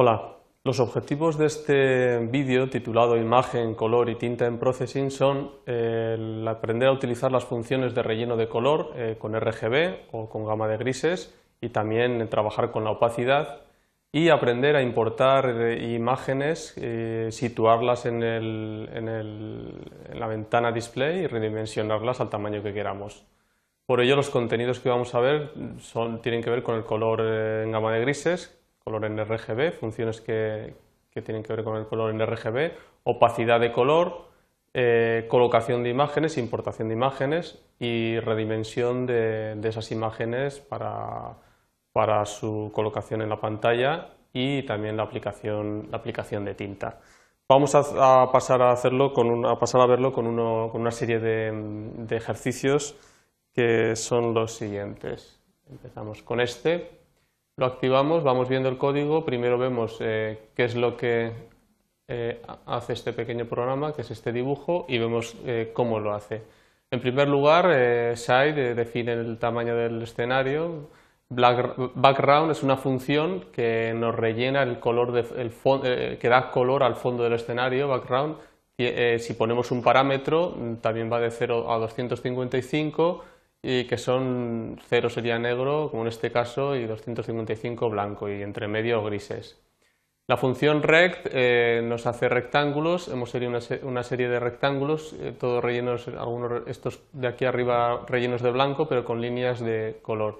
Hola, los objetivos de este vídeo titulado Imagen, color y tinta en Processing son el aprender a utilizar las funciones de relleno de color eh, con RGB o con gama de grises y también trabajar con la opacidad y aprender a importar eh, imágenes, eh, situarlas en, la ventana display y redimensionarlas al tamaño que queramos. Por ello los contenidos que vamos a ver tienen que ver con el color en gama de grises, color en RGB, funciones que, tienen que ver con el color en RGB, opacidad de color, eh, colocación de imágenes, importación de imágenes y redimensión de, esas imágenes para, para, su colocación en la pantalla y también la aplicación, la aplicación de tinta. Vamos a, pasar a hacerlo con a pasar a verlo con, con una serie de ejercicios que son los siguientes. Empezamos con este. Lo activamos, vamos viendo el código, primero vemos eh, qué es lo que eh, hace este pequeño programa, que es este dibujo, y vemos eh, cómo lo hace. En primer lugar, side define el tamaño del escenario, background es una función que nos rellena el color que da color al fondo del escenario, background. si ponemos un parámetro, también va de 0 a 255 y que son 0 sería negro, como en este caso, y 255 blanco, y entre medio grises. La función rect eh, nos hace rectángulos, hemos hecho una, serie de rectángulos, eh, todos rellenos, algunos estos de aquí arriba rellenos de blanco, pero con líneas de color.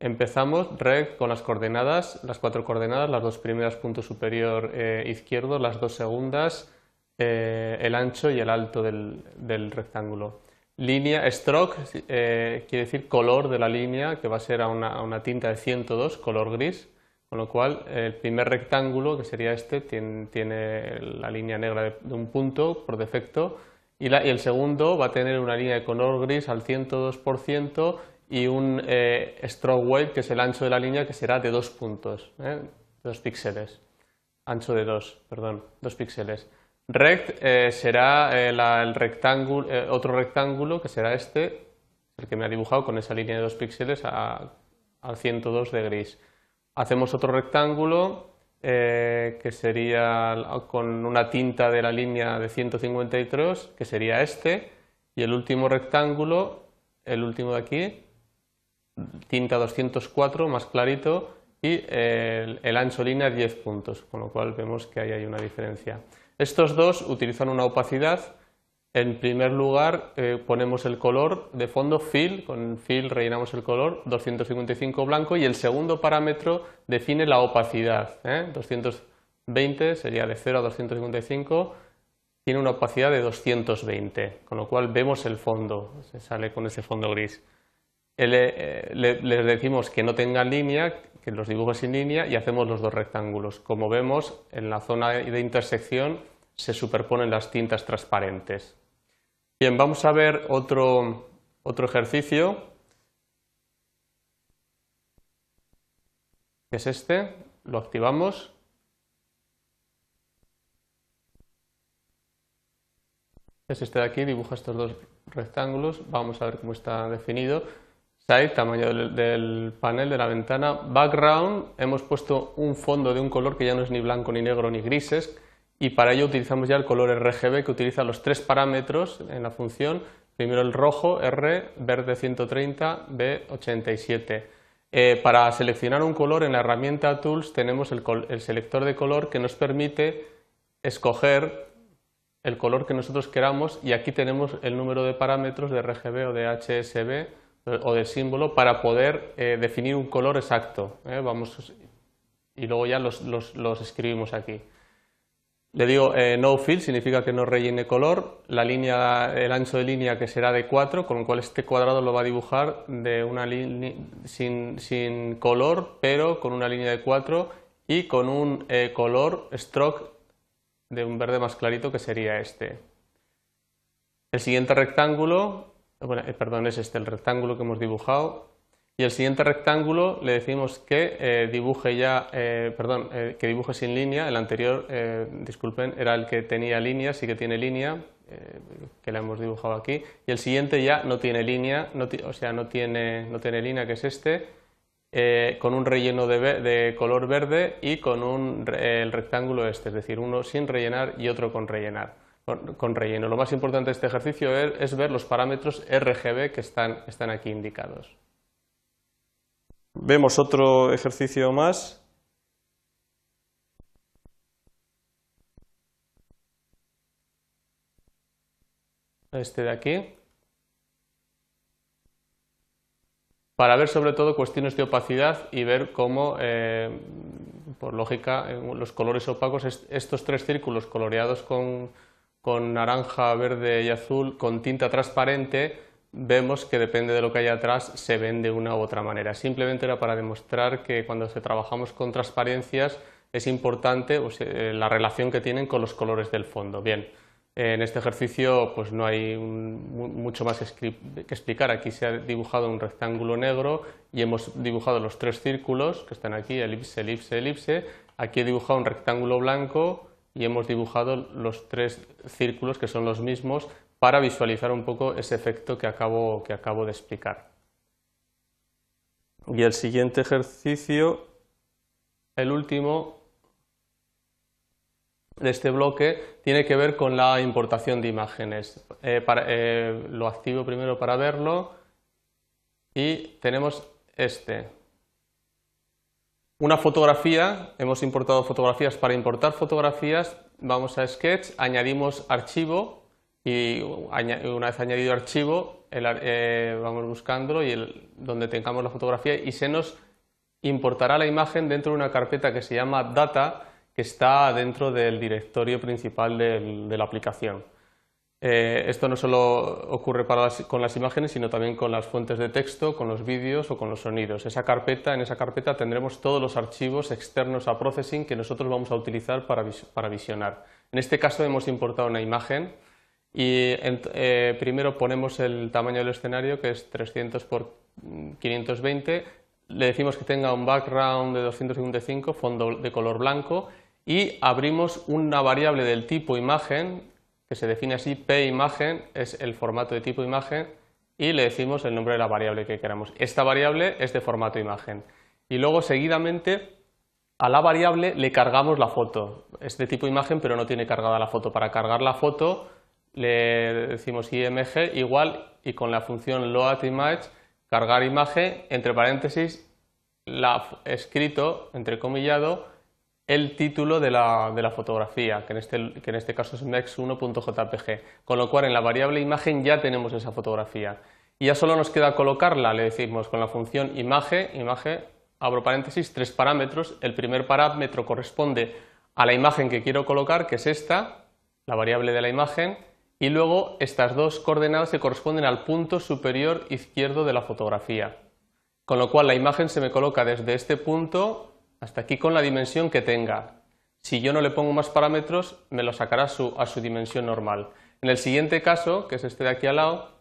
Empezamos rect con las coordenadas, las cuatro coordenadas, las dos primeras punto superior eh, izquierdo, las dos segundas, el ancho y el alto del rectángulo. Línea, stroke, eh, quiere decir color de la línea, que va a ser a una, tinta de 102, color gris, con lo cual el primer rectángulo, que sería este, tiene, la línea negra de, un punto por defecto, y, el segundo va a tener una línea de color gris al 102% y un eh, stroke weight, que es el ancho de la línea, que será de dos puntos, ¿eh? dos píxeles, ancho de dos, perdón, dos píxeles. Rect eh, será eh, el rectángulo, eh, otro rectángulo que será este, el que me ha dibujado con esa línea de dos píxeles a, al 102 de gris. Hacemos otro rectángulo que sería con una tinta de la línea de 153, que sería este, y el último rectángulo, el último de aquí, tinta 204, más clarito, y el, el ancho línea 10 puntos, con lo cual vemos que ahí hay una diferencia. Estos dos utilizan una opacidad. En primer lugar eh, ponemos el color de fondo fill, con fill rellenamos el color 255 blanco y el segundo parámetro define la opacidad. 220 ¿eh? sería de 0 a 255, tiene una opacidad de 220, con lo cual vemos el fondo, se sale con ese fondo gris. Eh, les decimos que no tengan línea, que los dibujos sin línea y hacemos los dos rectángulos. Como vemos, en la zona de intersección se superponen las tintas transparentes. Bien, vamos a ver otro, otro ejercicio, es este, lo activamos. Es este de aquí, dibuja estos dos rectángulos, vamos a ver cómo está definido. Side, tamaño del, panel de la ventana. Background, hemos puesto un fondo de un color que ya no es ni blanco, ni negro, ni grises, y para ello utilizamos ya el color RGB que utiliza los tres parámetros en la función. Primero el rojo, R, verde 130, B 87. Eh, para seleccionar un color en la herramienta Tools tenemos el, el selector de color que nos permite escoger el color que nosotros queramos y aquí tenemos el número de parámetros de RGB o de HSB o del símbolo para poder eh, definir un color exacto. ¿eh? Vamos, y luego ya los, escribimos aquí. Le digo eh, no fill, significa que no rellene color, la línea, el ancho de línea que será de 4, con lo cual este cuadrado lo va a dibujar de una sin, sin, color, pero con una línea de 4 y con un color stroke de un verde más clarito que sería este. El siguiente rectángulo perdón, es este el rectángulo que hemos dibujado. Y el siguiente rectángulo le decimos que eh, dibuje ya, eh, perdón, que dibuje sin línea. El anterior, disculpen, era el que tenía línea, sí que tiene línea, que la hemos dibujado aquí. Y el siguiente ya no tiene línea, o sea, no tiene, no tiene línea, que es este. eh, con un relleno de, color verde y con un, el rectángulo este, es decir, uno sin rellenar y otro con rellenar. Con, relleno. Lo más importante de este ejercicio es, ver los parámetros RGB que están, están aquí indicados. Vemos otro ejercicio más. Este de aquí. para ver sobre todo cuestiones de opacidad y ver cómo, eh, por lógica, los colores opacos, estos tres círculos coloreados con, naranja, verde y azul, con tinta transparente, vemos que depende de lo que hay atrás se ven de una u otra manera. Simplemente era para demostrar que cuando trabajamos con transparencias es importante eh, la relación que tienen con los colores del fondo. Bien, en este ejercicio pues no hay mucho más que explicar. Aquí se ha dibujado un rectángulo negro y hemos dibujado los tres círculos que están aquí, elipse, elipse, elipse. Aquí he dibujado un rectángulo blanco y hemos dibujado los tres círculos que son los mismos para visualizar un poco ese efecto que acabo, que acabo de explicar. Y el siguiente ejercicio, el último, de este bloque tiene que ver con la importación de imágenes. Eh, eh, lo activo primero para verlo y tenemos este. Una fotografía, hemos importado fotografías. Para importar fotografías vamos a Sketch, añadimos archivo y una vez añadido archivo eh, vamos buscándolo y donde tengamos la fotografía y se nos importará la imagen dentro de una carpeta que se llama Data que está dentro del directorio principal de la aplicación. Eh, esto no solo ocurre con las imágenes, sino también con las fuentes de texto, con los vídeos o con los sonidos. Esa carpeta, en esa carpeta tendremos todos los archivos externos a Processing que nosotros vamos a utilizar para, visionar. En este caso hemos importado una imagen y eh, primero ponemos el tamaño del escenario, que es 300 por 520. Le decimos que tenga un background de 255, fondo de color blanco y abrimos una variable del tipo imagen, que se define así, imagen es el formato de tipo imagen, y le decimos el nombre de la variable que queramos. Esta variable es de formato imagen. Y luego, seguidamente, a la variable le cargamos la foto. Es de tipo imagen, pero no tiene cargada la foto. Para cargar la foto le decimos img igual y con la función loadImage cargar imagen, entre paréntesis, la, escrito, entrecomillado, el título de la, fotografía, que en, este, que en este caso es mex1.jpg, con lo cual en la variable imagen ya tenemos esa fotografía. Y ya solo nos queda colocarla, le decimos con la función imagen, imagen, abro paréntesis, tres parámetros. El primer parámetro corresponde a la imagen que quiero colocar, que es esta, la variable de la imagen, y luego estas dos coordenadas se corresponden al punto superior izquierdo de la fotografía. Con lo cual la imagen se me coloca desde este punto hasta aquí con la dimensión que tenga. Si yo no le pongo más parámetros, me lo sacará a su, dimensión normal. En el siguiente caso, que es este de aquí al lado,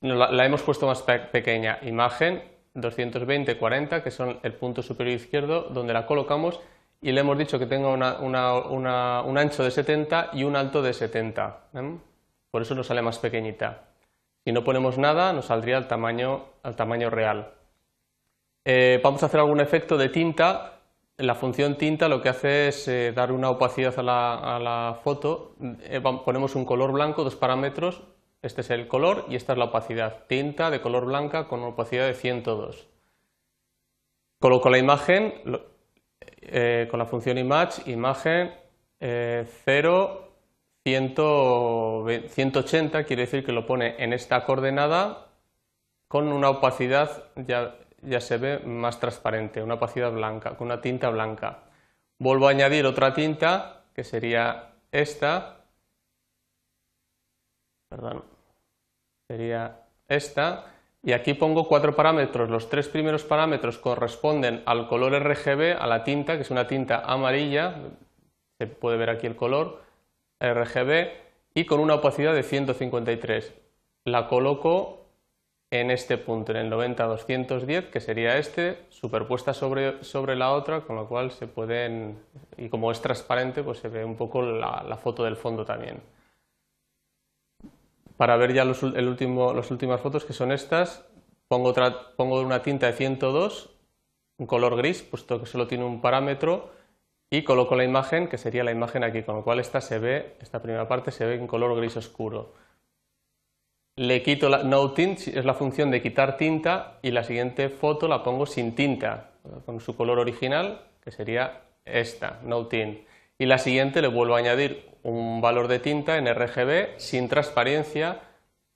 la, hemos puesto más pequeña. Imagen 220-40, que son el punto superior izquierdo, donde la colocamos y le hemos dicho que tenga un ancho de 70 y un alto de 70. ¿eh? Por eso nos sale más pequeñita. Si no ponemos nada, nos saldría al tamaño real. Eh, vamos a hacer algún efecto de tinta. La función tinta lo que hace es eh, dar una opacidad a la, foto. Eh, ponemos un color blanco, dos parámetros. Este es el color y esta es la opacidad. Tinta de color blanca con una opacidad de 102. Coloco la imagen con la función image, imagen 0, 180, quiere decir que lo pone en esta coordenada con una opacidad ya ya se ve más transparente, una opacidad blanca, con una tinta blanca. Vuelvo a añadir otra tinta, que sería esta, perdón, sería esta, y aquí pongo cuatro parámetros. Los tres primeros parámetros corresponden al color RGB, a la tinta, que es una tinta amarilla, se puede ver aquí el color, RGB, y con una opacidad de 153. La coloco en este punto, en el 90-210, que sería este, superpuesta sobre, sobre la otra, con lo cual se pueden, y como es transparente, pues se ve un poco la, foto del fondo también. Para ver ya los, el último, las últimas fotos, que son estas, pongo, otra, pongo una tinta de 102, un color gris, puesto que solo tiene un parámetro, y coloco la imagen, que sería la imagen aquí, con lo cual esta se ve, esta primera parte se ve en color gris oscuro. Le quito la no tint, es la función de quitar tinta, y la siguiente foto la pongo sin tinta, con su color original, que sería esta, no tint. Y la siguiente le vuelvo a añadir un valor de tinta en RGB sin transparencia,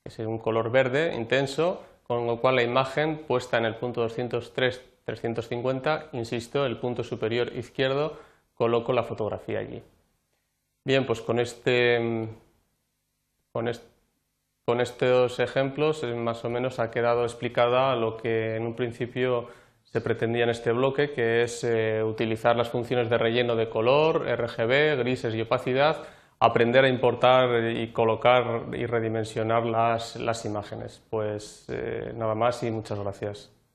que es un color verde intenso, con lo cual la imagen puesta en el punto 203-350, insisto, el punto superior izquierdo, coloco la fotografía allí. Bien, pues con, este, con, con estos ejemplos eh, más o menos ha quedado explicada lo que en un principio se pretendía en este bloque, que es eh, utilizar las funciones de relleno de color, RGB, grises y opacidad, aprender a importar y colocar y redimensionar las, las imágenes. Pues eh, nada más y muchas gracias.